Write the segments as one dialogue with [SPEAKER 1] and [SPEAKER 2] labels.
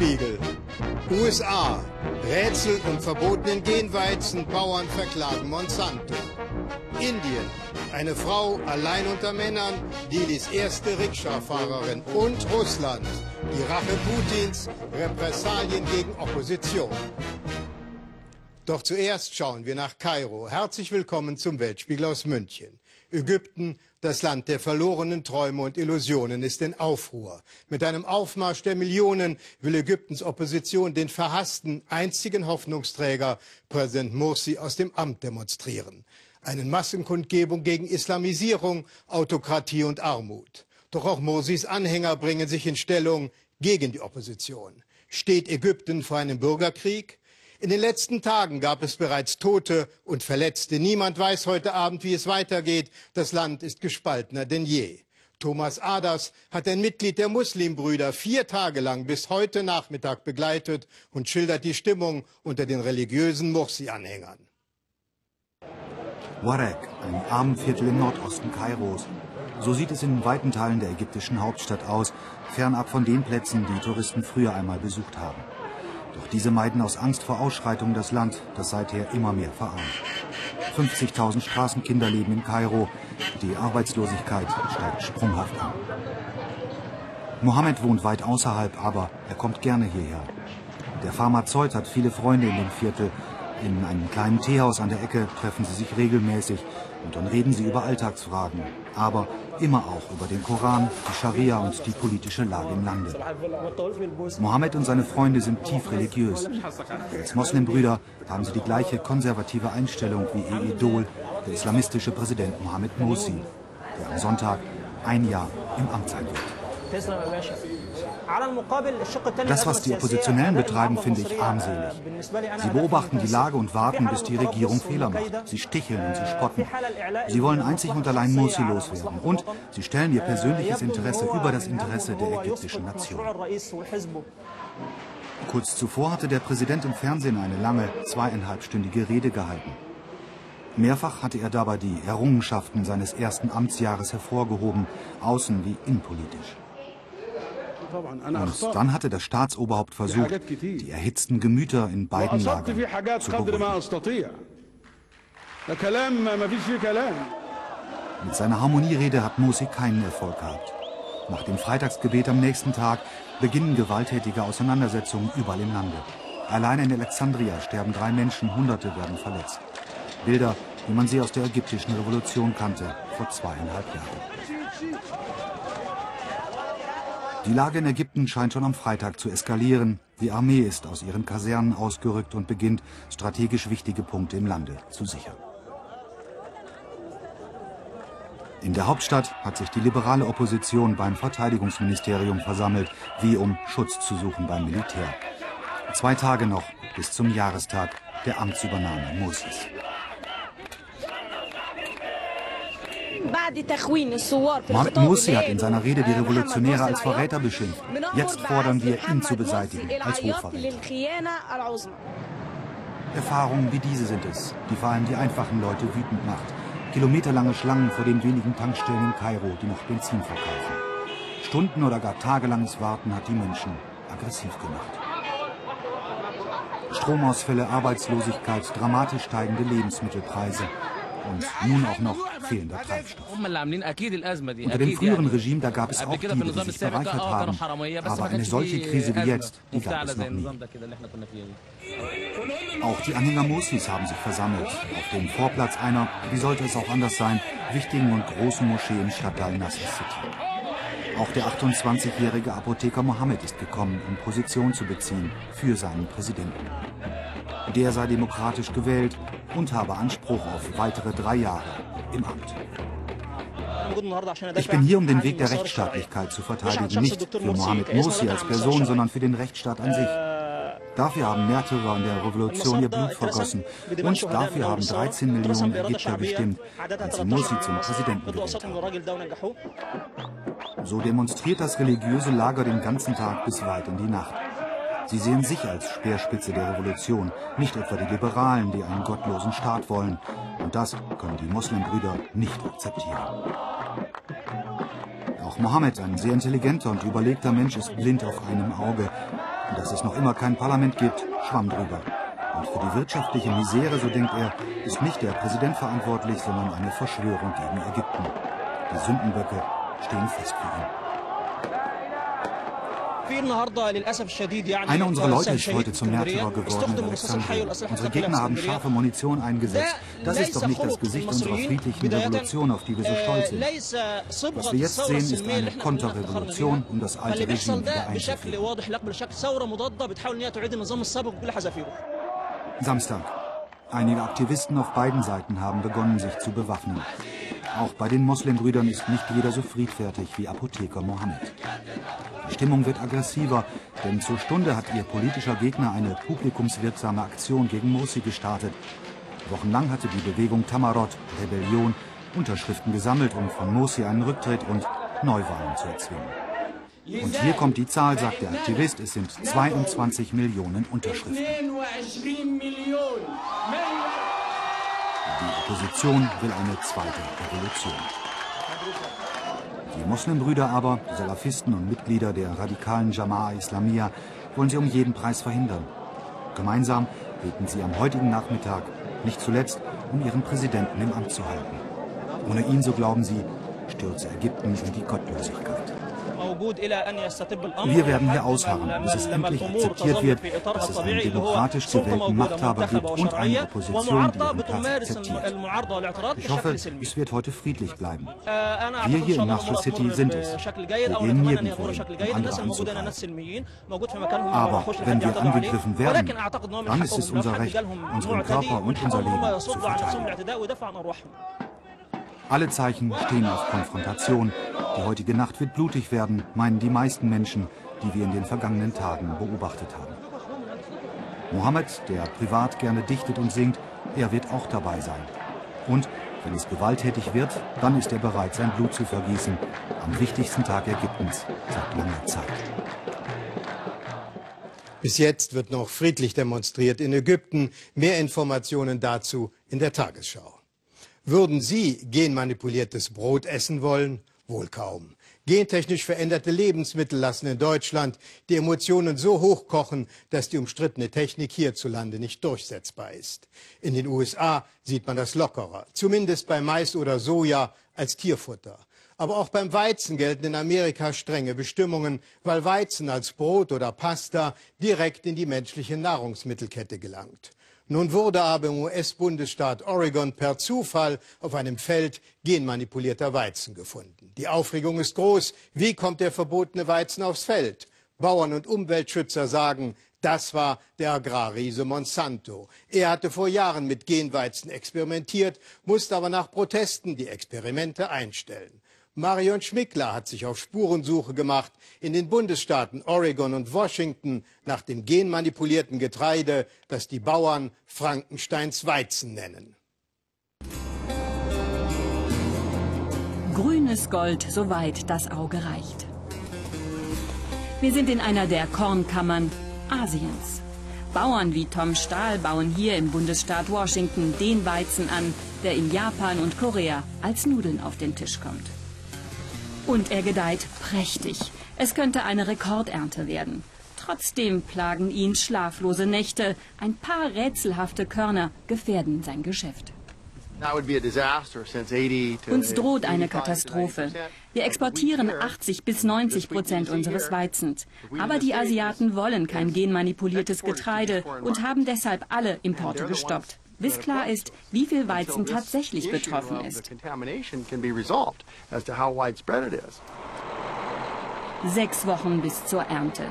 [SPEAKER 1] Weltspiegel. USA. Rätsel um verbotenen Genweizen. Bauern verklagen Monsanto. Indien. Eine Frau allein unter Männern, Dilis erste Rikscha-Fahrerin. Und Russland. Die Rache Putins. Repressalien gegen Opposition. Doch zuerst schauen wir nach Kairo. Herzlich willkommen zum Weltspiegel aus München. Ägypten, das Land der verlorenen Träume und Illusionen, ist in Aufruhr. Mit einem Aufmarsch der Millionen will Ägyptens Opposition den verhassten, einzigen Hoffnungsträger, Präsident Morsi, aus dem Amt demonstrieren. Eine Massenkundgebung gegen Islamisierung, Autokratie und Armut. Doch auch Morsis Anhänger bringen sich in Stellung gegen die Opposition. Steht Ägypten vor einem Bürgerkrieg? In den letzten Tagen gab es bereits Tote und Verletzte. Niemand weiß heute Abend, wie es weitergeht. Das Land ist gespaltener denn je. Thomas Aders hat ein Mitglied der Muslimbrüder vier Tage lang bis heute Nachmittag begleitet und schildert die Stimmung unter den religiösen Mursi-Anhängern.
[SPEAKER 2] Warek, ein Armenviertel im Nordosten Kairos. So sieht es in weiten Teilen der ägyptischen Hauptstadt aus, fernab von den Plätzen, die Touristen früher einmal besucht haben. Doch diese meiden aus Angst vor Ausschreitungen das Land, das seither immer mehr verarmt. 50.000 Straßenkinder leben in Kairo. Die Arbeitslosigkeit steigt sprunghaft an. Mohammed wohnt weit außerhalb, aber er kommt gerne hierher. Der Pharmazeut hat viele Freunde in dem Viertel. In einem kleinen Teehaus an der Ecke treffen sie sich regelmäßig und dann reden sie über Alltagsfragen, aber immer auch über den Koran, die Scharia und die politische Lage im Lande. Mohammed und seine Freunde sind tief religiös. Als Moslembrüder haben sie die gleiche konservative Einstellung wie ihr Idol, der islamistische Präsident Mohammed Morsi, der am Sonntag ein Jahr im Amt sein wird. Das, was die Oppositionellen betreiben, finde ich armselig. Sie beobachten die Lage und warten, bis die Regierung Fehler macht. Sie sticheln und sie spotten. Sie wollen einzig und allein Morsi loswerden. Und sie stellen ihr persönliches Interesse über das Interesse der ägyptischen Nation. Kurz zuvor hatte der Präsident im Fernsehen eine lange, zweieinhalbstündige Rede gehalten. Mehrfach hatte er dabei die Errungenschaften seines ersten Amtsjahres hervorgehoben, außen wie innenpolitisch. Und dann hatte das Staatsoberhaupt versucht, die erhitzten Gemüter in beiden Lagern zu beruhigen. Mit seiner Harmonierede hat Morsi keinen Erfolg gehabt. Nach dem Freitagsgebet am nächsten Tag beginnen gewalttätige Auseinandersetzungen überall im Lande. Allein in Alexandria sterben drei Menschen, Hunderte werden verletzt. Bilder, wie man sie aus der ägyptischen Revolution kannte, vor zweieinhalb Jahren. Die Lage in Ägypten scheint schon am Freitag zu eskalieren. Die Armee ist aus ihren Kasernen ausgerückt und beginnt, strategisch wichtige Punkte im Lande zu sichern. In der Hauptstadt hat sich die liberale Opposition beim Verteidigungsministerium versammelt, wie um Schutz zu suchen beim Militär. Zwei Tage noch bis zum Jahrestag der Amtsübernahme Morsis. Mohammed Morsi hat in seiner Rede die Revolutionäre als Verräter beschimpft. Jetzt fordern wir, ihn zu beseitigen, als Hochverräter. Erfahrungen wie diese sind es, die vor allem die einfachen Leute wütend macht. Kilometerlange Schlangen vor den wenigen Tankstellen in Kairo, die noch Benzin verkaufen. Stunden- oder gar tagelanges Warten hat die Menschen aggressiv gemacht. Stromausfälle, Arbeitslosigkeit, dramatisch steigende Lebensmittelpreise und nun auch noch fehlender Treibstoff. Unter dem früheren Regime, da gab es auch die, die sich bereichert haben. Aber eine solche Krise wie jetzt, die gab es noch nie. Auch die Anhänger Morsis haben sich versammelt. Auf dem Vorplatz einer, wie sollte es auch anders sein, wichtigen und großen Moschee im Stadtteil Nasser City. Auch der 28-jährige Apotheker Mohammed ist gekommen, um Position zu beziehen für seinen Präsidenten. Der sei demokratisch gewählt und habe Anspruch auf weitere drei Jahre im Amt. Ich bin hier, um den Weg der Rechtsstaatlichkeit zu verteidigen, nicht für Mohammed Morsi als Person, sondern für den Rechtsstaat an sich. Dafür haben Märtyrer in der Revolution ihr Blut vergossen. Und dafür haben 13 Millionen Ägypter gestimmt, als sie Morsi zum Präsidenten gewählt haben. So demonstriert das religiöse Lager den ganzen Tag bis weit in die Nacht. Sie sehen sich als Speerspitze der Revolution, nicht etwa die Liberalen, die einen gottlosen Staat wollen. Und das können die Muslimbrüder nicht akzeptieren. Auch Mohammed, ein sehr intelligenter und überlegter Mensch, ist blind auf einem Auge. Und dass es noch immer kein Parlament gibt, schwamm drüber. Und für die wirtschaftliche Misere, so denkt er, ist nicht der Präsident verantwortlich, sondern eine Verschwörung gegen Ägypten. Die Sündenböcke stehen fest für ihn. Einer unserer Leute ist heute zum Märtyrer geworden in Alexandria. Unsere Gegner haben scharfe Munition eingesetzt. Das ist doch nicht das Gesicht unserer friedlichen Revolution, auf die wir so stolz sind. Was wir jetzt sehen, ist eine Konterrevolution, um das alte Regime wieder einzuführen. Samstag. Einige Aktivisten auf beiden Seiten haben begonnen, sich zu bewaffnen. Auch bei den Muslimbrüdern ist nicht jeder so friedfertig wie Apotheker Mohammed. Die Stimmung wird aggressiver, denn zur Stunde hat ihr politischer Gegner eine publikumswirksame Aktion gegen Morsi gestartet. Wochenlang hatte die Bewegung Tamarot, Rebellion, Unterschriften gesammelt, um von Morsi einen Rücktritt und Neuwahlen zu erzwingen. Und hier kommt die Zahl, sagt der Aktivist, es sind 22 Millionen Unterschriften. Die Opposition will eine zweite Revolution. Die Muslimbrüder aber, Salafisten und Mitglieder der radikalen Jama'a Islamiyah, wollen sie um jeden Preis verhindern. Gemeinsam beten sie am heutigen Nachmittag, nicht zuletzt, um ihren Präsidenten im Amt zu halten. Ohne ihn, so glauben sie, stürze Ägypten in die Gottlosigkeit. Wir werden hier ausharren, bis es endlich akzeptiert wird, dass es einen demokratisch gewählten Machthaber gibt und eine Opposition, die ihren Platz akzeptiert. Ich hoffe, es wird heute friedlich bleiben. Wir hier in Nasr City sind es. Wir gehen nirgendwo hin, um andere anzugreifen. Aber wenn wir angegriffen werden, dann ist es unser Recht, unseren Körper und unser Leben zu verteidigen. Alle Zeichen stehen auf Konfrontation. Die heutige Nacht wird blutig werden, meinen die meisten Menschen, die wir in den vergangenen Tagen beobachtet haben. Mohammed, der privat gerne dichtet und singt, er wird auch dabei sein. Und wenn es gewalttätig wird, dann ist er bereit, sein Blut zu vergießen, am wichtigsten Tag Ägyptens seit langer Zeit.
[SPEAKER 1] Bis jetzt wird noch friedlich demonstriert in Ägypten. Mehr Informationen dazu in der Tagesschau. Würden Sie genmanipuliertes Brot essen wollen? Wohl kaum. Gentechnisch veränderte Lebensmittel lassen in Deutschland die Emotionen so hochkochen, dass die umstrittene Technik hierzulande nicht durchsetzbar ist. In den USA sieht man das lockerer, zumindest bei Mais oder Soja als Tierfutter. Aber auch beim Weizen gelten in Amerika strenge Bestimmungen, weil Weizen als Brot oder Pasta direkt in die menschliche Nahrungsmittelkette gelangt. Nun wurde aber im US-Bundesstaat Oregon per Zufall auf einem Feld genmanipulierter Weizen gefunden. Die Aufregung ist groß. Wie kommt der verbotene Weizen aufs Feld? Bauern und Umweltschützer sagen, das war der Agrarriese Monsanto. Er hatte vor Jahren mit Genweizen experimentiert, musste aber nach Protesten die Experimente einstellen. Marion Schmickler hat sich auf Spurensuche gemacht in den Bundesstaaten Oregon und Washington nach dem genmanipulierten Getreide, das die Bauern Frankensteins Weizen nennen.
[SPEAKER 3] Grünes Gold, soweit das Auge reicht. Wir sind in einer der Kornkammern Asiens. Bauern wie Tom Stahl bauen hier im Bundesstaat Washington den Weizen an, der in Japan und Korea als Nudeln auf den Tisch kommt. Und er gedeiht prächtig. Es könnte eine Rekordernte werden. Trotzdem plagen ihn schlaflose Nächte. Ein paar rätselhafte Körner gefährden sein Geschäft. Uns droht eine Katastrophe. Wir exportieren 80 bis 90 Prozent unseres Weizens. Aber die Asiaten wollen kein genmanipuliertes Getreide und haben deshalb alle Importe gestoppt bis klar ist, wie viel Weizen tatsächlich betroffen ist. Sechs Wochen bis zur Ernte.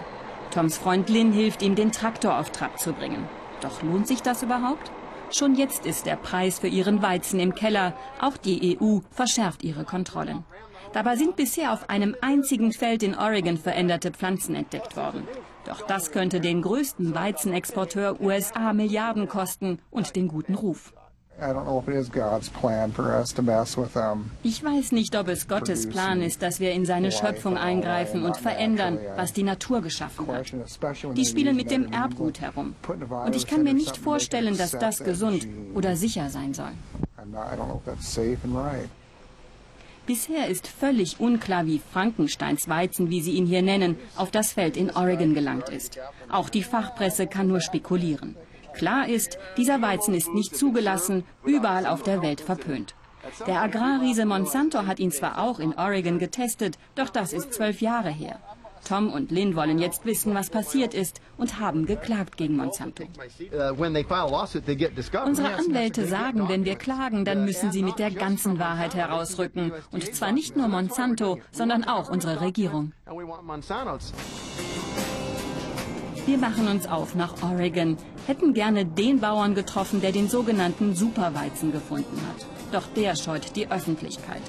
[SPEAKER 3] Toms Freund Lin hilft ihm, den Traktor auf Trab zu bringen. Doch lohnt sich das überhaupt? Schon jetzt ist der Preis für ihren Weizen im Keller. Auch die EU verschärft ihre Kontrollen. Dabei sind bisher auf einem einzigen Feld in Oregon veränderte Pflanzen entdeckt worden. Doch das könnte den größten Weizenexporteur USA Milliarden kosten und den guten Ruf. Ich weiß nicht, ob es Gottes Plan ist, dass wir in seine Schöpfung eingreifen und verändern, was die Natur geschaffen hat. Die spielen mit dem Erbgut herum. Und ich kann mir nicht vorstellen, dass das gesund oder sicher sein soll. Bisher ist völlig unklar, wie Frankensteins Weizen, wie sie ihn hier nennen, auf das Feld in Oregon gelangt ist. Auch die Fachpresse kann nur spekulieren. Klar ist, dieser Weizen ist nicht zugelassen, überall auf der Welt verpönt. Der Agrarriese Monsanto hat ihn zwar auch in Oregon getestet, doch das ist zwölf Jahre her. Tom und Lynn wollen jetzt wissen, was passiert ist und haben geklagt gegen Monsanto. Unsere Anwälte sagen, wenn wir klagen, dann müssen sie mit der ganzen Wahrheit herausrücken. Und zwar nicht nur Monsanto, sondern auch unsere Regierung. Wir machen uns auf nach Oregon, hätten gerne den Bauern getroffen, der den sogenannten Superweizen gefunden hat. Doch der scheut die Öffentlichkeit.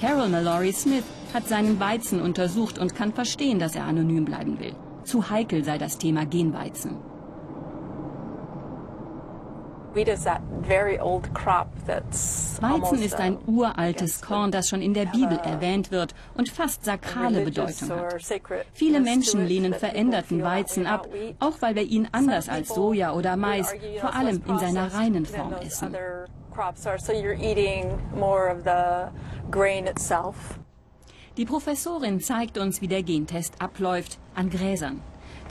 [SPEAKER 3] Carol Mallory Smith hat seinen Weizen untersucht und kann verstehen, dass er anonym bleiben will. Zu heikel sei das Thema Genweizen. Weizen ist ein uraltes Korn, das schon in der Bibel erwähnt wird und fast sakrale Bedeutung hat. Viele Menschen lehnen veränderten Weizen ab, auch weil wir ihn anders als Soja oder Mais, vor allem in seiner reinen Form essen. Die Professorin zeigt uns, wie der Gentest abläuft, an Gräsern.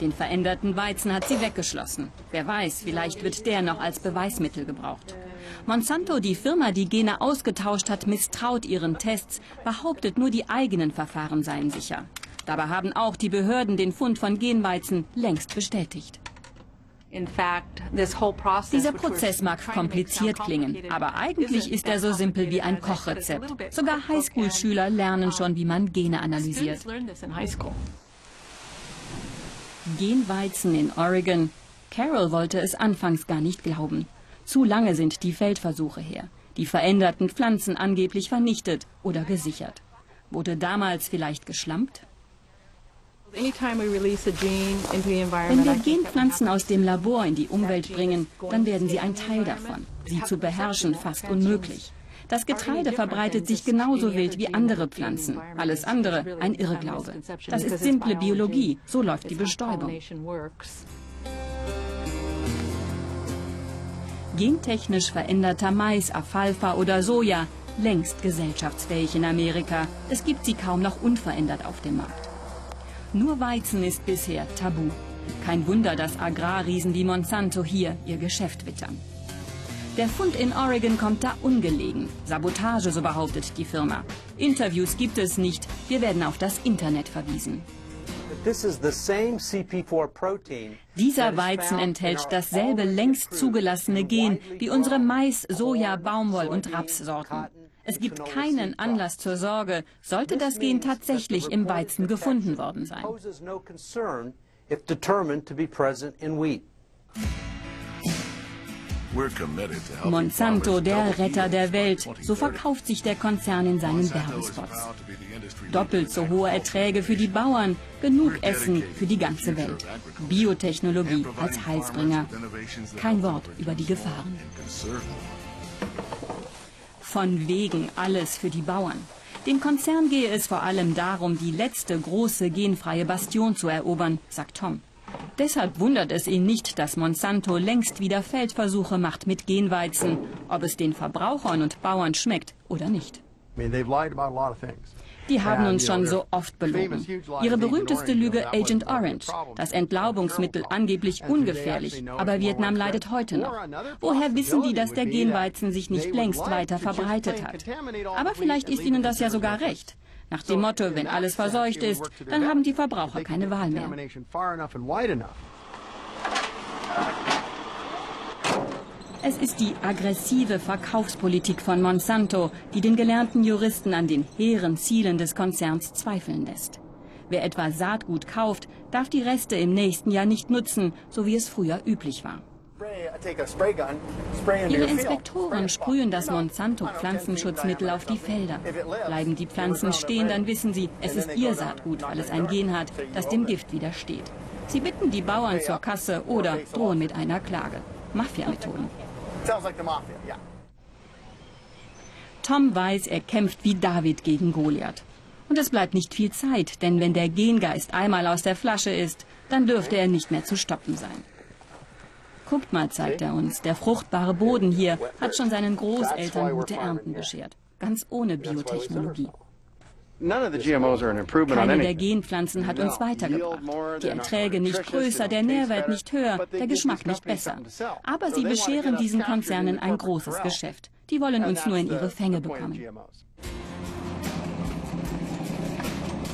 [SPEAKER 3] Den veränderten Weizen hat sie weggeschlossen. Wer weiß, vielleicht wird der noch als Beweismittel gebraucht. Monsanto, die Firma, die Gene ausgetauscht hat, misstraut ihren Tests, behauptet nur die eigenen Verfahren seien sicher. Dabei haben auch die Behörden den Fund von Genweizen längst bestätigt. Dieser Prozess mag kompliziert klingen, aber eigentlich ist er so simpel wie ein Kochrezept. Sogar Highschool-Schüler lernen schon, wie man Gene analysiert. Genweizen in Oregon. Carol wollte es anfangs gar nicht glauben. Zu lange sind die Feldversuche her. Die veränderten Pflanzen angeblich vernichtet oder gesichert. Wurde damals vielleicht geschlampt? Wenn wir Genpflanzen aus dem Labor in die Umwelt bringen, dann werden sie ein Teil davon. Sie zu beherrschen fast unmöglich. Das Getreide verbreitet sich genauso wild wie andere Pflanzen. Alles andere ein Irrglaube. Das ist simple Biologie. So läuft die Bestäubung. Gentechnisch veränderter Mais, Alfalfa oder Soja, längst gesellschaftsfähig in Amerika. Es gibt sie kaum noch unverändert auf dem Markt. Nur Weizen ist bisher tabu. Kein Wunder, dass Agrarriesen wie Monsanto hier ihr Geschäft wittern. Der Fund in Oregon kommt da ungelegen. Sabotage, so behauptet die Firma. Interviews gibt es nicht. Wir werden auf das Internet verwiesen. Dieser Weizen enthält dasselbe längst zugelassene Gen wie unsere Mais, Soja, Baumwoll und Rapssorten. Es gibt keinen Anlass zur Sorge, sollte das Gen tatsächlich im Weizen gefunden worden sein. Monsanto, der Retter der Welt, so verkauft sich der Konzern in seinen Werbespots. Doppelt so hohe Erträge für die Bauern, genug Essen für die ganze Welt. Biotechnologie als Heilsbringer. Kein Wort über die Gefahren. Von wegen alles für die Bauern. Dem Konzern gehe es vor allem darum, die letzte große genfreie Bastion zu erobern, sagt Tom. Deshalb wundert es ihn nicht, dass Monsanto längst wieder Feldversuche macht mit Genweizen, ob es den Verbrauchern und Bauern schmeckt oder nicht. Die haben uns schon so oft belogen. Ihre berühmteste Lüge Agent Orange, das Entlaubungsmittel angeblich ungefährlich, aber Vietnam leidet heute noch. Woher wissen die, dass der Genweizen sich nicht längst weiter verbreitet hat? Aber vielleicht ist ihnen das ja sogar recht. Nach dem Motto, wenn alles verseucht ist, dann haben die Verbraucher keine Wahl mehr. Es ist die aggressive Verkaufspolitik von Monsanto, die den gelernten Juristen an den hehren Zielen des Konzerns zweifeln lässt. Wer etwa Saatgut kauft, darf die Reste im nächsten Jahr nicht nutzen, so wie es früher üblich war. Ihre Inspektoren sprühen das Monsanto-Pflanzenschutzmittel auf die Felder. Bleiben die Pflanzen stehen, dann wissen sie, es ist ihr Saatgut, weil es ein Gen hat, das dem Gift widersteht. Sie bitten die Bauern zur Kasse oder drohen mit einer Klage. Mafia-Methoden. Tom weiß, er kämpft wie David gegen Goliath. Und es bleibt nicht viel Zeit, denn wenn der Gengeist einmal aus der Flasche ist, dann dürfte er nicht mehr zu stoppen sein. Guckt mal, zeigt er uns, der fruchtbare Boden hier hat schon seinen Großeltern gute Ernten beschert. ganz ohne Biotechnologie.
[SPEAKER 4] Keine
[SPEAKER 3] der Genpflanzen hat uns weitergebracht. Die Erträge nicht größer, der Nährwert nicht höher, der Geschmack nicht besser. Aber sie bescheren diesen Konzernen ein großes Geschäft. Die wollen uns nur in ihre Fänge bekommen.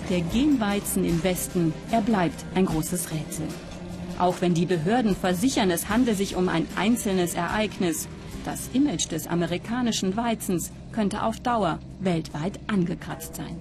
[SPEAKER 3] Der Genweizen im Westen, er bleibt ein großes Rätsel. Auch wenn die Behörden versichern, es handle sich um ein einzelnes Ereignis, das Image des amerikanischen Weizens könnte auf Dauer weltweit angekratzt sein.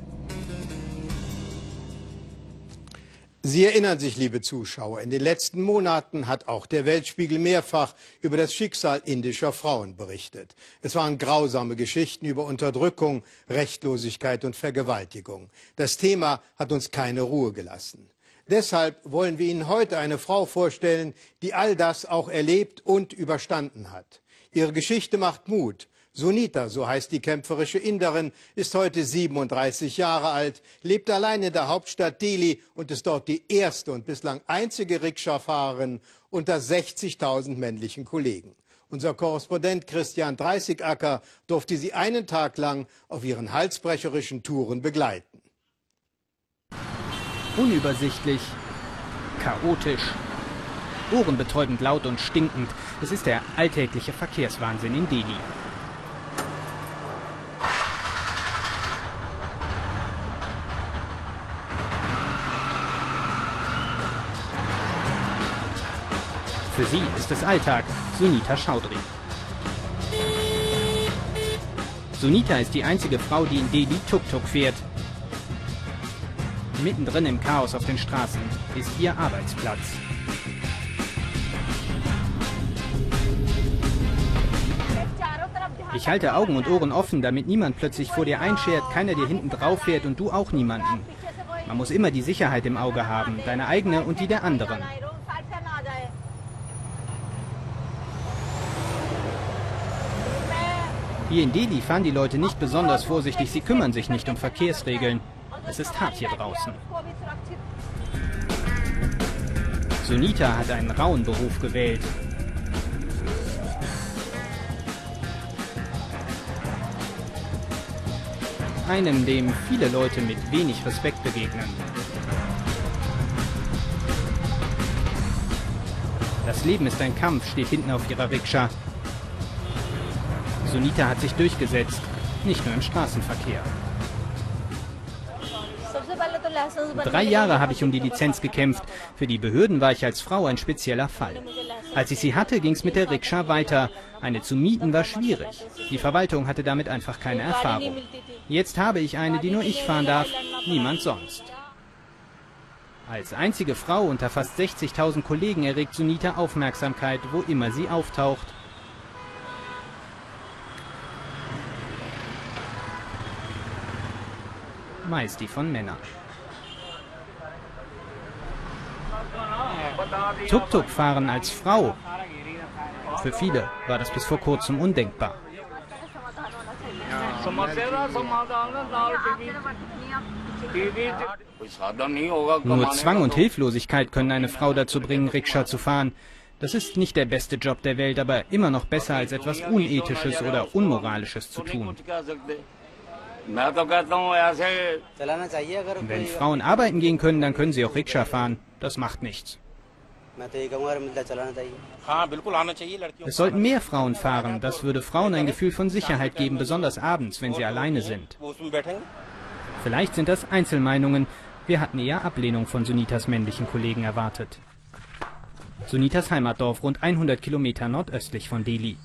[SPEAKER 1] Sie erinnern sich, liebe Zuschauer, in den letzten Monaten hat auch der Weltspiegel mehrfach über das Schicksal indischer Frauen berichtet. Es waren grausame Geschichten über Unterdrückung, Rechtlosigkeit und Vergewaltigung. Das Thema hat uns keine Ruhe gelassen. Deshalb wollen wir Ihnen heute eine Frau vorstellen, die all das auch erlebt und überstanden hat. Ihre Geschichte macht Mut Sunita, so heißt die kämpferische Inderin, ist heute 37 Jahre alt, lebt allein in der Hauptstadt Delhi und ist dort die erste und bislang einzige Rikscha-Fahrerin unter 60.000 männlichen Kollegen. Unser Korrespondent Christian Dreißigacker durfte sie einen Tag lang auf ihren halsbrecherischen Touren begleiten.
[SPEAKER 5] Unübersichtlich, chaotisch, ohrenbetäubend laut und stinkend. Es ist der alltägliche Verkehrswahnsinn in Delhi. Für sie ist es Alltag, Sunita Chaudhry. Sunita ist die einzige Frau, die in Delhi Tuk-Tuk fährt. Mittendrin im Chaos auf den Straßen ist ihr Arbeitsplatz. Ich halte Augen und Ohren offen, damit niemand plötzlich vor dir einschert, keiner dir hinten drauf fährt und du auch niemanden. Man muss immer die Sicherheit im Auge haben, deine eigene und die der anderen. Hier in Delhi fahren die Leute nicht besonders vorsichtig, sie kümmern sich nicht um Verkehrsregeln. Es ist hart hier draußen. Sunita hat einen rauen Beruf gewählt. Einem, dem viele Leute mit wenig Respekt begegnen. Das Leben ist ein Kampf, steht hinten auf ihrer Rikscha. Sunita hat sich durchgesetzt, nicht nur im Straßenverkehr. Drei Jahre habe ich um die Lizenz gekämpft. Für die Behörden war ich als Frau ein spezieller Fall. Als ich sie hatte, ging es mit der Rikscha weiter. Eine zu mieten war schwierig. Die Verwaltung hatte damit einfach keine Erfahrung. Jetzt habe ich eine, die nur ich fahren darf, niemand sonst. Als einzige Frau unter fast 60.000 Kollegen erregt Sunita Aufmerksamkeit, wo immer sie auftaucht. meist die von Männern. Tuk-Tuk fahren als Frau. Für viele war das bis vor kurzem undenkbar. Nur Zwang und Hilflosigkeit können eine Frau dazu bringen, Rikscha zu fahren. Das ist nicht der beste Job der Welt, aber immer noch besser als etwas Unethisches oder Unmoralisches zu tun. Wenn Frauen arbeiten gehen können, dann können sie auch Rikscha fahren. Das macht nichts. Es sollten mehr Frauen fahren. Das würde Frauen ein Gefühl von Sicherheit geben, besonders abends, wenn sie alleine sind. Vielleicht sind das Einzelmeinungen. Wir hatten eher Ablehnung von Sunitas männlichen Kollegen erwartet. Sunitas Heimatdorf rund 100 Kilometer nordöstlich von Delhi.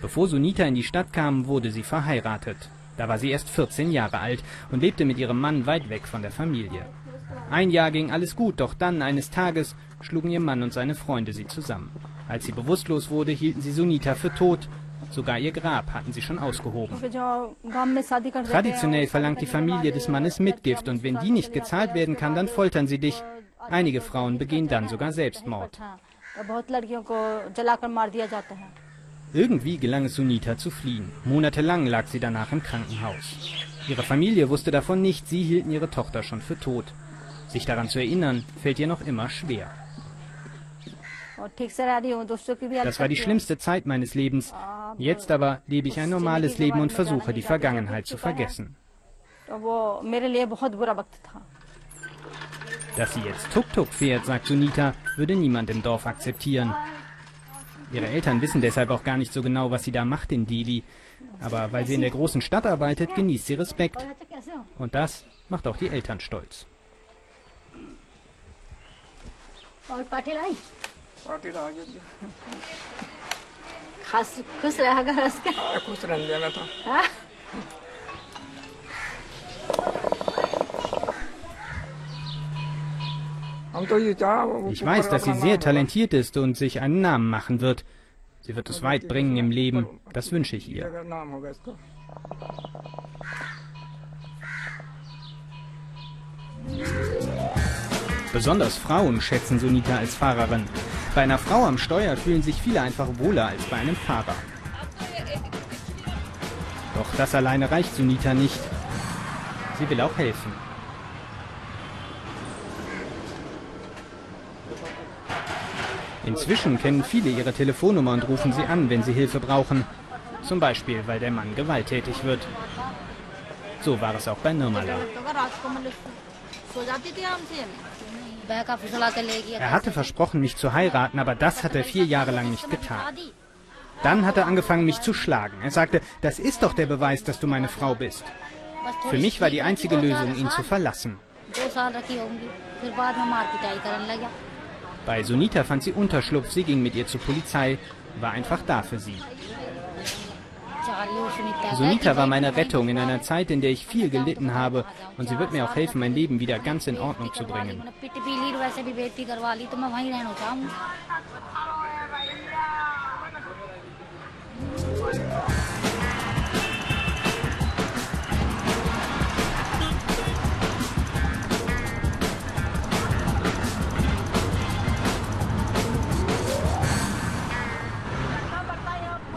[SPEAKER 5] Bevor Sunita in die Stadt kam, wurde sie verheiratet. Da war sie erst 14 Jahre alt und lebte mit ihrem Mann weit weg von der Familie. Ein Jahr ging alles gut, doch dann eines Tages schlugen ihr Mann und seine Freunde sie zusammen. Als sie bewusstlos wurde, hielten sie Sunita für tot. Sogar ihr Grab hatten sie schon ausgehoben. Traditionell verlangt die Familie des Mannes Mitgift und wenn die nicht gezahlt werden kann, dann foltern sie dich. Einige Frauen begehen dann sogar Selbstmord. Irgendwie gelang es Sunita zu fliehen. Monatelang lag sie danach im Krankenhaus. Ihre Familie wusste davon nicht, sie hielten ihre Tochter schon für tot. Sich daran zu erinnern, fällt ihr noch immer schwer. Das war die schlimmste Zeit meines Lebens. Jetzt aber lebe ich ein normales Leben und versuche, die Vergangenheit zu vergessen. Dass sie jetzt Tuk-Tuk fährt, sagt Sunita, würde niemand im Dorf akzeptieren. Ihre Eltern wissen deshalb auch gar nicht so genau, was sie da macht in Delhi. Aber weil sie in der großen Stadt arbeitet, genießt sie Respekt. Und das macht auch die Eltern stolz. Ich weiß, dass sie sehr talentiert ist und sich einen Namen machen wird. Sie wird es weit bringen im Leben. Das wünsche ich ihr. Besonders Frauen schätzen Sunita als Fahrerin. Bei einer Frau am Steuer fühlen sich viele einfach wohler als bei einem Fahrer. Doch das alleine reicht Sunita nicht. Sie will auch helfen. Inzwischen kennen viele ihre Telefonnummer und rufen sie an, wenn sie Hilfe brauchen. Zum Beispiel, weil der Mann gewalttätig wird. So war es auch bei Nirmala. Er hatte versprochen, mich zu heiraten, aber das hat er vier Jahre lang nicht getan. Dann hat er angefangen, mich zu schlagen. Er sagte, das ist doch der Beweis, dass du meine Frau bist. Für mich war die einzige Lösung, ihn zu verlassen. Bei Sunita fand sie Unterschlupf, sie ging mit ihr zur Polizei, war einfach da für sie. Sunita war meine Rettung in einer Zeit, in der ich viel gelitten habe und sie wird mir auch helfen, mein Leben wieder ganz in Ordnung zu bringen.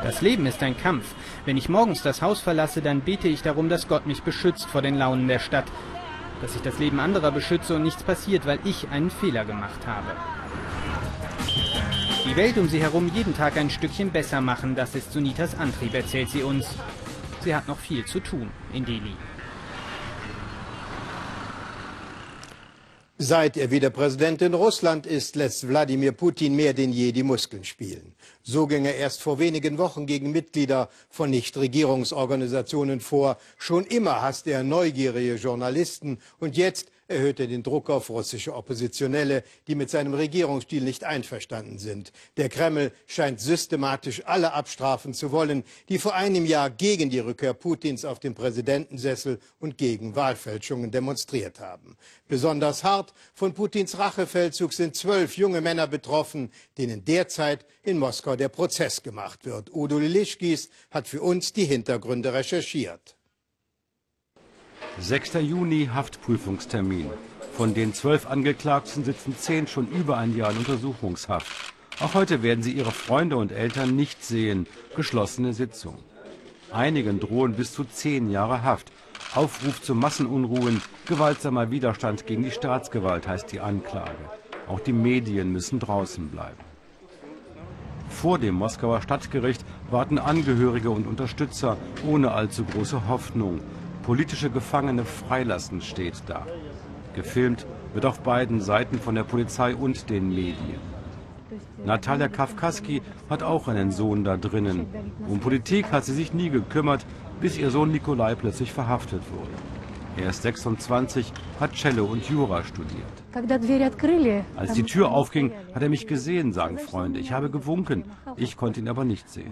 [SPEAKER 5] Das Leben ist ein Kampf. Wenn ich morgens das Haus verlasse, dann bete ich darum, dass Gott mich beschützt vor den Launen der Stadt. Dass ich das Leben anderer beschütze und nichts passiert, weil ich einen Fehler gemacht habe. Die Welt um sie herum jeden Tag ein Stückchen besser machen, das ist Sunitas Antrieb, erzählt sie uns. Sie hat noch viel zu tun in Delhi.
[SPEAKER 1] Seit er wieder Präsident in Russland ist, lässt Wladimir Putin mehr denn je die Muskeln spielen. So ging er erst vor wenigen Wochen gegen Mitglieder von Nichtregierungsorganisationen vor. Schon immer hasste er neugierige Journalisten und jetzt erhöht er den Druck auf russische Oppositionelle, die mit seinem Regierungsstil nicht einverstanden sind. Der Kreml scheint systematisch alle abstrafen zu wollen, die vor einem Jahr gegen die Rückkehr Putins auf den Präsidentensessel und gegen Wahlfälschungen demonstriert haben. Besonders hart von Putins Rachefeldzug sind zwölf junge Männer betroffen, denen derzeit in Moskau der Prozess gemacht wird. Udo Lilischkis hat für uns die Hintergründe recherchiert.
[SPEAKER 4] 6. Juni Haftprüfungstermin. Von den zwölf Angeklagten sitzen zehn schon über ein Jahr in Untersuchungshaft. Auch heute werden sie ihre Freunde und Eltern nicht sehen. Geschlossene Sitzung. Einigen drohen bis zu zehn Jahre Haft. Aufruf zu Massenunruhen, gewaltsamer Widerstand gegen die Staatsgewalt heißt die Anklage. Auch die Medien müssen draußen bleiben. Vor dem Moskauer Stadtgericht warten Angehörige und Unterstützer ohne allzu große Hoffnung politische Gefangene freilassen steht da. Gefilmt wird auf beiden Seiten von der Polizei und den Medien. Natalia Kafkaski hat auch einen Sohn da drinnen. Um Politik hat sie sich nie gekümmert, bis ihr Sohn Nikolai plötzlich verhaftet wurde. Er ist 26, hat Cello und Jura studiert. Als die Tür aufging, hat er mich gesehen, sagen Freunde. Ich habe gewunken, ich konnte ihn aber nicht sehen.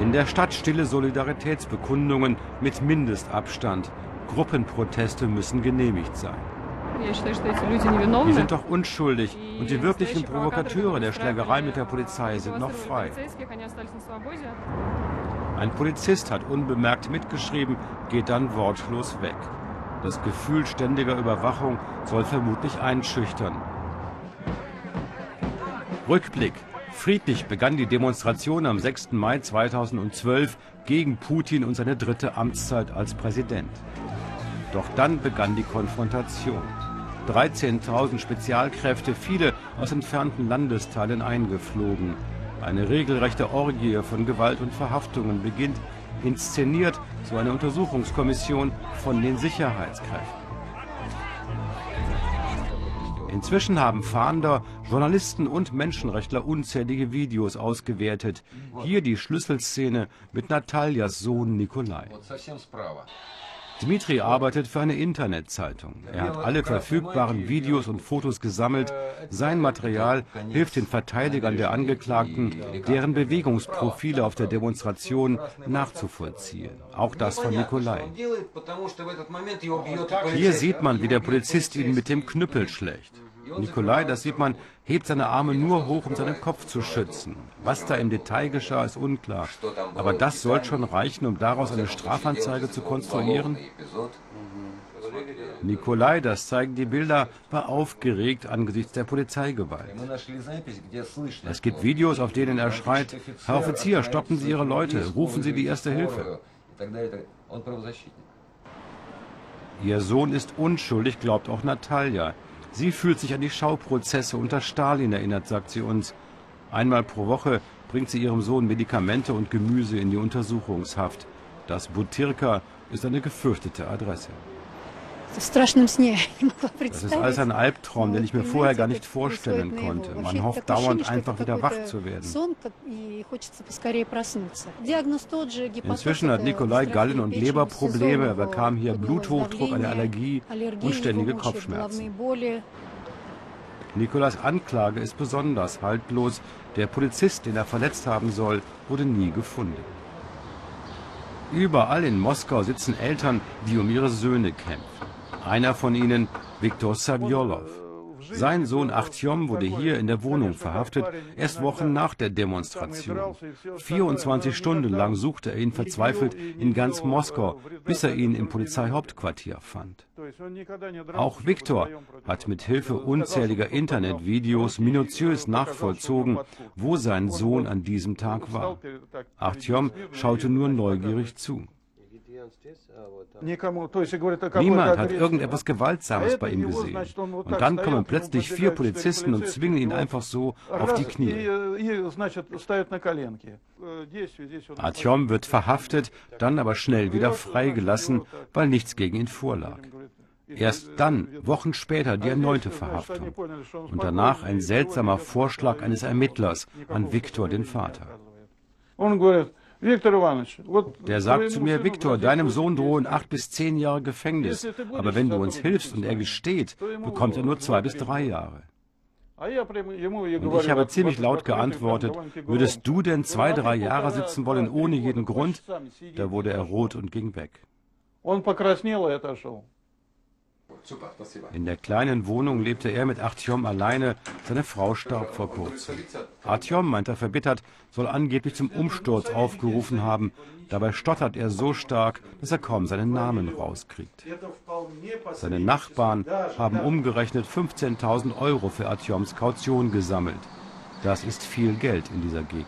[SPEAKER 4] In der Stadt stille Solidaritätsbekundungen mit Mindestabstand. Gruppenproteste müssen genehmigt sein. Die sind doch unschuldig und die wirklichen Provokateure der Schlägerei mit der Polizei sind noch frei. Ein Polizist hat unbemerkt mitgeschrieben, geht dann wortlos weg. Das Gefühl ständiger Überwachung soll vermutlich einschüchtern. Rückblick. Friedlich begann die Demonstration am 6. Mai 2012 gegen Putin und seine dritte Amtszeit als Präsident. Doch dann begann die Konfrontation. 13.000 Spezialkräfte, viele aus entfernten Landesteilen eingeflogen. Eine regelrechte Orgie von Gewalt und Verhaftungen beginnt, inszeniert so eine Untersuchungskommission von den Sicherheitskräften. Inzwischen haben Fahnder, Journalisten und Menschenrechtler unzählige Videos ausgewertet. Hier die Schlüsselszene mit Nataljas Sohn Nikolai. Dmitri arbeitet für eine Internetzeitung. Er hat alle verfügbaren Videos und Fotos gesammelt. Sein Material hilft den Verteidigern der Angeklagten, deren Bewegungsprofile auf der Demonstration nachzuvollziehen. Auch das von Nikolai. Hier sieht man, wie der Polizist ihn mit dem Knüppel schlägt. Nikolai, das sieht man, hebt seine Arme nur hoch, um seinen Kopf zu schützen. Was da im Detail geschah, ist unklar. Aber das soll schon reichen, um daraus eine Strafanzeige zu konstruieren? Nikolai, das zeigen die Bilder, war aufgeregt angesichts der Polizeigewalt. Es gibt Videos, auf denen er schreit, Herr Offizier, stoppen Sie Ihre Leute, rufen Sie die Erste Hilfe. Ihr Sohn ist unschuldig, glaubt auch Natalia. Sie fühlt sich an die Schauprozesse unter Stalin erinnert, sagt sie uns. Einmal pro Woche bringt sie ihrem Sohn Medikamente und Gemüse in die Untersuchungshaft. Das Butirka ist eine gefürchtete Adresse. Das ist alles ein Albtraum, den ich mir vorher gar nicht vorstellen konnte. Man hofft dauernd einfach wieder wach zu werden. Inzwischen hat Nikolai Gallen- und Leberprobleme. Er bekam hier Bluthochdruck, eine Allergie und ständige Kopfschmerzen. Nikolais Anklage ist besonders haltlos. Der Polizist, den er verletzt haben soll, wurde nie gefunden. Überall in Moskau sitzen Eltern, die um ihre Söhne kämpfen. Einer von ihnen, Viktor Saviolov. Sein Sohn Artyom wurde hier in der Wohnung verhaftet, erst Wochen nach der Demonstration. 24 Stunden lang suchte er ihn verzweifelt in ganz Moskau, bis er ihn im Polizeihauptquartier fand. Auch Viktor hat mit Hilfe unzähliger Internetvideos minutiös nachvollzogen, wo sein Sohn an diesem Tag war. Artyom schaute nur neugierig zu. Niemand hat irgendetwas Gewaltsames bei ihm gesehen. Und dann kommen plötzlich vier Polizisten und zwingen ihn einfach so auf die Knie. Artyom wird verhaftet, dann aber schnell wieder freigelassen, weil nichts gegen ihn vorlag. Erst dann, Wochen später, die erneute Verhaftung. Und danach ein seltsamer Vorschlag eines Ermittlers an Viktor, den Vater. Der sagt zu mir, Viktor, deinem Sohn drohen acht bis zehn Jahre Gefängnis. Aber wenn du uns hilfst und er gesteht, bekommt er nur zwei bis drei Jahre. Und ich habe ziemlich laut geantwortet, würdest du denn zwei, drei Jahre sitzen wollen ohne jeden Grund? Da wurde er rot und ging weg. In der kleinen Wohnung lebte er mit Artyom alleine. Seine Frau starb vor kurzem. Artyom, meint er verbittert, soll angeblich zum Umsturz aufgerufen haben. Dabei stottert er so stark, dass er kaum seinen Namen rauskriegt. Seine Nachbarn haben umgerechnet 15.000 Euro für Artyoms Kaution gesammelt. Das ist viel Geld in dieser Gegend.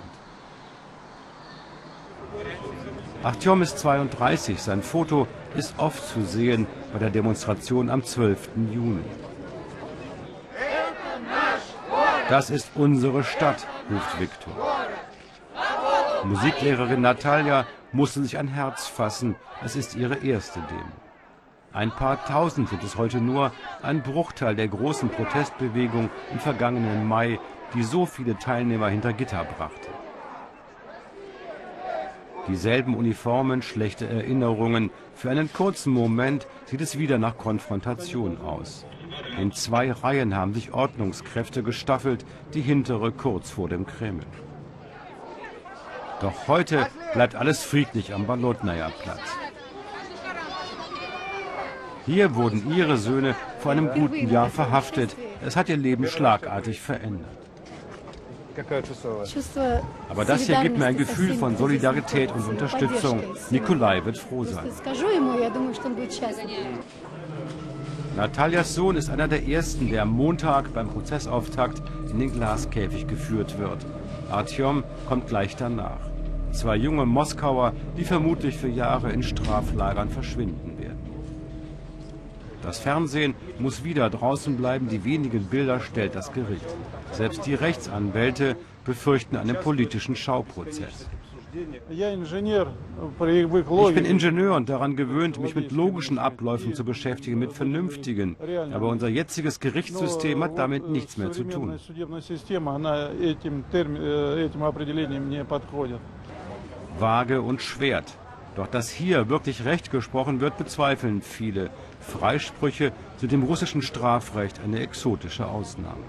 [SPEAKER 4] Artyom ist 32, sein Foto ist oft zu sehen bei der Demonstration am 12. Juni. Das ist unsere Stadt, ruft Viktor. Musiklehrerin Natalia musste sich ein Herz fassen. Es ist ihre erste Demo. Ein paar Tausend sind es heute nur, ein Bruchteil der großen Protestbewegung im vergangenen Mai, die so viele Teilnehmer hinter Gitter brachte. Dieselben Uniformen, schlechte Erinnerungen. Für einen kurzen Moment sieht es wieder nach Konfrontation aus. In zwei Reihen haben sich Ordnungskräfte gestaffelt, die hintere kurz vor dem Kreml. Doch heute bleibt alles friedlich am Balotnaja-Platz. Hier wurden ihre Söhne vor einem guten Jahr verhaftet. Es hat ihr Leben schlagartig verändert. Aber das hier gibt mir ein Gefühl von Solidarität und Unterstützung. Nikolai wird froh sein. Natalias Sohn ist einer der ersten, der am Montag beim Prozessauftakt in den Glaskäfig geführt wird. Artyom kommt gleich danach. Zwei junge Moskauer, die vermutlich für Jahre in Straflagern verschwinden. Das Fernsehen muss wieder draußen bleiben, die wenigen Bilder stellt das Gericht. Selbst die Rechtsanwälte befürchten einen politischen Schauprozess. Ich bin Ingenieur und daran gewöhnt, mich mit logischen Abläufen zu beschäftigen, mit vernünftigen. Aber unser jetziges Gerichtssystem hat damit nichts mehr zu tun. Waage und Schwert. Doch dass hier wirklich Recht gesprochen wird, bezweifeln viele. Freisprüche sind im russischen Strafrecht eine exotische Ausnahme.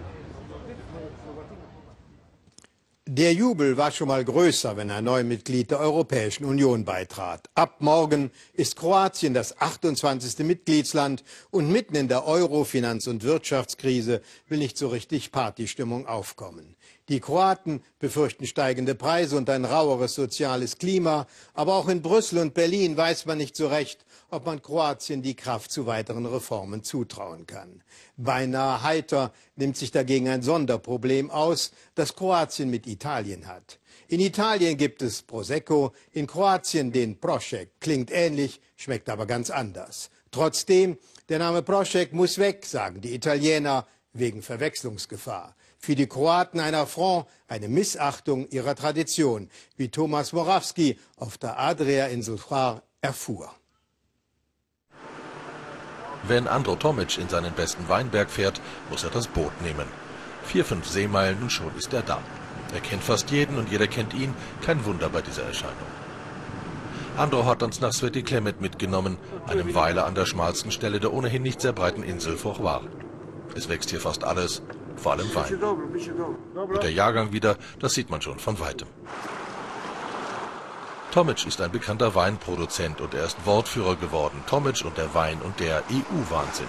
[SPEAKER 1] Der Jubel war schon mal größer, wenn ein neues Mitglied der Europäischen Union beitrat. Ab morgen ist Kroatien das 28. Mitgliedsland und mitten in der Euro-, Finanz- und Wirtschaftskrise will nicht so richtig Partystimmung aufkommen. Die Kroaten befürchten steigende Preise und ein raueres soziales Klima, aber auch in Brüssel und Berlin weiß man nicht so recht, ob man Kroatien die Kraft zu weiteren Reformen zutrauen kann. Beinahe heiter nimmt sich dagegen ein Sonderproblem aus, das Kroatien mit Italien hat. In Italien gibt es Prosecco, in Kroatien den Prosek. Klingt ähnlich, schmeckt aber ganz anders. Trotzdem, der Name Prosek muss weg, sagen die Italiener, wegen Verwechslungsgefahr. Für die Kroaten ein Affront, eine Missachtung ihrer Tradition, wie Thomas Morawski auf der Adria-Insel Hvar erfuhr.
[SPEAKER 6] Wenn Andro Tomic in seinen besten Weinberg fährt, muss er das Boot nehmen. Vier, fünf Seemeilen und schon ist er da. Er kennt fast jeden und jeder kennt ihn. Kein Wunder bei dieser Erscheinung. Andro hat uns nach Sveti Klemet mitgenommen, einem Weiler an der schmalsten Stelle der ohnehin nicht sehr breiten Insel Fochwar. Es wächst hier fast alles, vor allem Wein. Und der Jahrgang wieder, das sieht man schon von weitem. Tomic ist ein bekannter Weinproduzent und er ist Wortführer geworden. Tomic und der Wein und der EU-Wahnsinn.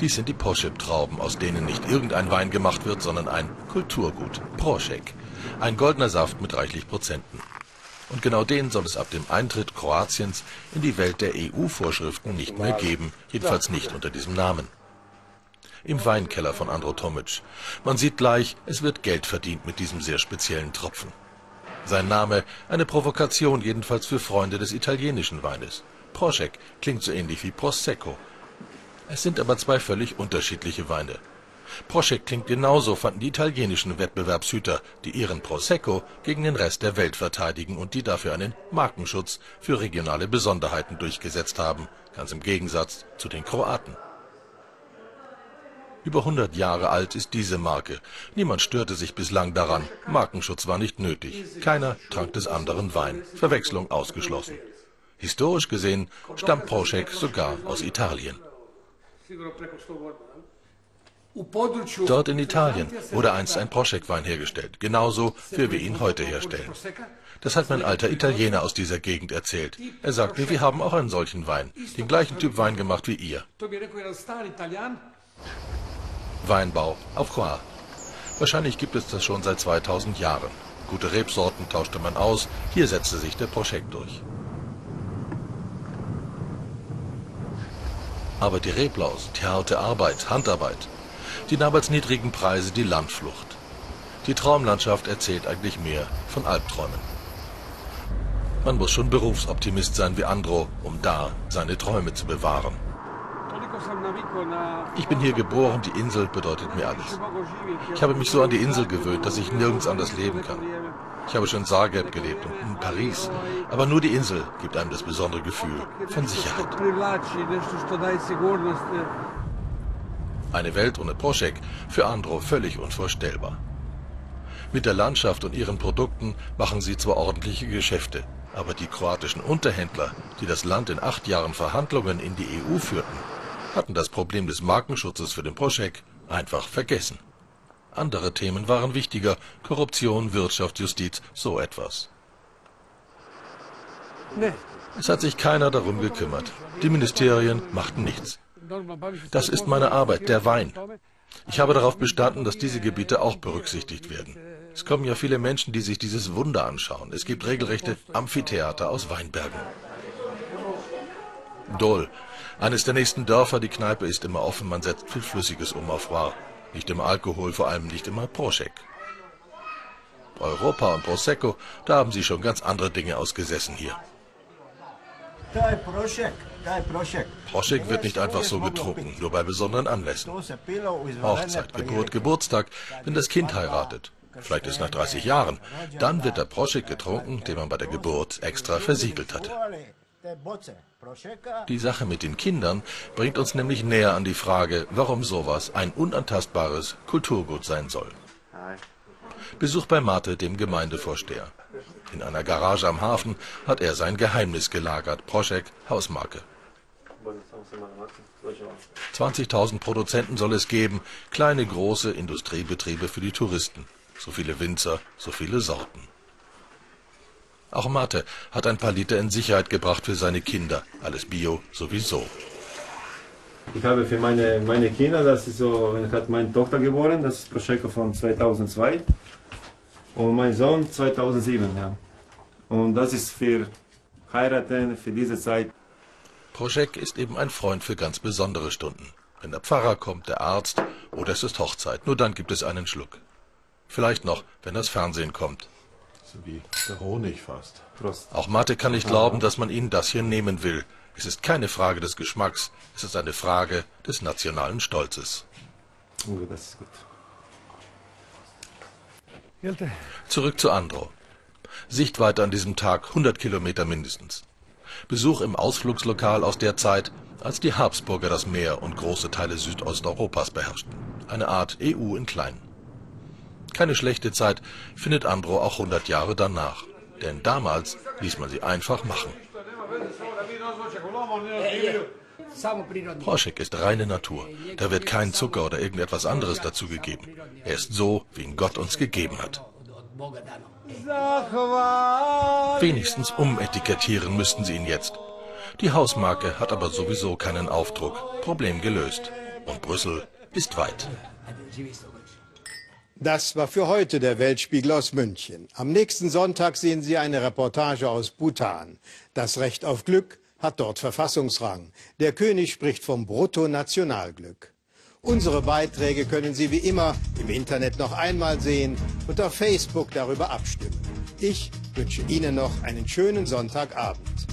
[SPEAKER 6] Dies sind die Poschip-Trauben, aus denen nicht irgendein Wein gemacht wird, sondern ein Kulturgut, Proschek. Ein goldener Saft mit reichlich Prozenten. Und genau den soll es ab dem Eintritt Kroatiens in die Welt der EU-Vorschriften nicht mehr geben, jedenfalls nicht unter diesem Namen. Im Weinkeller von Andro Tomic. Man sieht gleich, es wird Geld verdient mit diesem sehr speziellen Tropfen. Sein Name, eine Provokation jedenfalls für Freunde des italienischen Weines. Proschek klingt so ähnlich wie Prosecco. Es sind aber zwei völlig unterschiedliche Weine. Proschek klingt genauso, fanden die italienischen Wettbewerbshüter, die ihren Prosecco gegen den Rest der Welt verteidigen und die dafür einen Markenschutz für regionale Besonderheiten durchgesetzt haben, ganz im Gegensatz zu den Kroaten. Über 100 Jahre alt ist diese Marke. Niemand störte sich bislang daran. Markenschutz war nicht nötig. Keiner trank des anderen Wein. Verwechslung ausgeschlossen. Historisch gesehen stammt Proschek sogar aus Italien. Dort in Italien wurde einst ein Proschek-Wein hergestellt, genauso wie wir ihn heute herstellen. Das hat mein alter Italiener aus dieser Gegend erzählt. Er sagt mir, wir haben auch einen solchen Wein, den gleichen Typ Wein gemacht wie ihr. Weinbau auf Qua. Wahrscheinlich gibt es das schon seit 2000 Jahren. Gute Rebsorten tauschte man aus, hier setzte sich der Proschek durch. Aber die Reblaus, die harte Arbeit, Handarbeit, die damals niedrigen Preise, die Landflucht. Die Traumlandschaft erzählt eigentlich mehr von Albträumen. Man muss schon Berufsoptimist sein wie Andro, um da seine Träume zu bewahren. Ich bin hier geboren, die Insel bedeutet mir alles. Ich habe mich so an die Insel gewöhnt, dass ich nirgends anders leben kann. Ich habe schon in Zagreb gelebt und in Paris, aber nur die Insel gibt einem das besondere Gefühl von Sicherheit. Eine Welt ohne Proschek für Andro völlig unvorstellbar. Mit der Landschaft und ihren Produkten machen sie zwar ordentliche Geschäfte, aber die kroatischen Unterhändler, die das Land in acht Jahren Verhandlungen in die EU führten, hatten das Problem des Markenschutzes für den Proschek einfach vergessen. Andere Themen waren wichtiger, Korruption, Wirtschaft, Justiz, so etwas. Es hat sich keiner darum gekümmert. Die Ministerien machten nichts. Das ist meine Arbeit, der Wein. Ich habe darauf bestanden, dass diese Gebiete auch berücksichtigt werden. Es kommen ja viele Menschen, die sich dieses Wunder anschauen. Es gibt regelrechte Amphitheater aus Weinbergen. Dol, eines der nächsten Dörfer, die Kneipe ist immer offen, man setzt viel Flüssiges um auf War. Nicht immer Alkohol, vor allem nicht immer Proschek. Europa und Prosecco, da haben sie schon ganz andere Dinge ausgesessen hier. Proschek wird nicht einfach so getrunken, nur bei besonderen Anlässen. Hochzeit, Geburt, Geburtstag, wenn das Kind heiratet. Vielleicht ist nach 30 Jahren. Dann wird der Proschek getrunken, den man bei der Geburt extra versiegelt hatte. Die Sache mit den Kindern bringt uns nämlich näher an die Frage, warum sowas ein unantastbares Kulturgut sein soll. Besuch bei Mate, dem Gemeindevorsteher. In einer Garage am Hafen hat er sein Geheimnis gelagert, Proschek, Hausmarke. 20.000 Produzenten soll es geben, kleine, große Industriebetriebe für die Touristen. So viele Winzer, so viele Sorten. Auch Mate hat ein paar Liter in Sicherheit gebracht für seine Kinder. Alles Bio sowieso.
[SPEAKER 7] Ich habe für meine, meine Kinder, das ist so, hat meine Tochter geboren, das ist Prosecco von 2002 und mein Sohn 2007, ja. Und das ist für heiraten, für diese Zeit.
[SPEAKER 6] Proschek ist eben ein Freund für ganz besondere Stunden. Wenn der Pfarrer kommt, der Arzt oder es ist Hochzeit, nur dann gibt es einen Schluck. Vielleicht noch, wenn das Fernsehen kommt.
[SPEAKER 8] So wie der Honig fast.
[SPEAKER 6] Prost. Auch Mathe kann nicht glauben, dass man ihnen das hier nehmen will. Es ist keine Frage des Geschmacks, es ist eine Frage des nationalen Stolzes.
[SPEAKER 7] Oh, das ist
[SPEAKER 6] gut. Zurück zu Andro. Sichtweite an diesem Tag 100 Kilometer mindestens. Besuch im Ausflugslokal aus der Zeit, als die Habsburger das Meer und große Teile Südosteuropas beherrschten. Eine Art EU in klein. Keine schlechte Zeit findet Ambro auch 100 Jahre danach. Denn damals ließ man sie einfach machen. Proschek ist reine Natur. Da wird kein Zucker oder irgendetwas anderes dazugegeben. Er ist so, wie ihn Gott uns gegeben hat. Wenigstens umetikettieren müssten sie ihn jetzt. Die Hausmarke hat aber sowieso keinen Aufdruck. Problem gelöst. Und Brüssel ist weit.
[SPEAKER 1] Das war für heute der Weltspiegel aus München. Am nächsten Sonntag sehen Sie eine Reportage aus Bhutan. Das Recht auf Glück hat dort Verfassungsrang. Der König spricht vom Bruttonationalglück. Unsere Beiträge können Sie wie immer im Internet noch einmal sehen und auf Facebook darüber abstimmen. Ich wünsche Ihnen noch einen schönen Sonntagabend.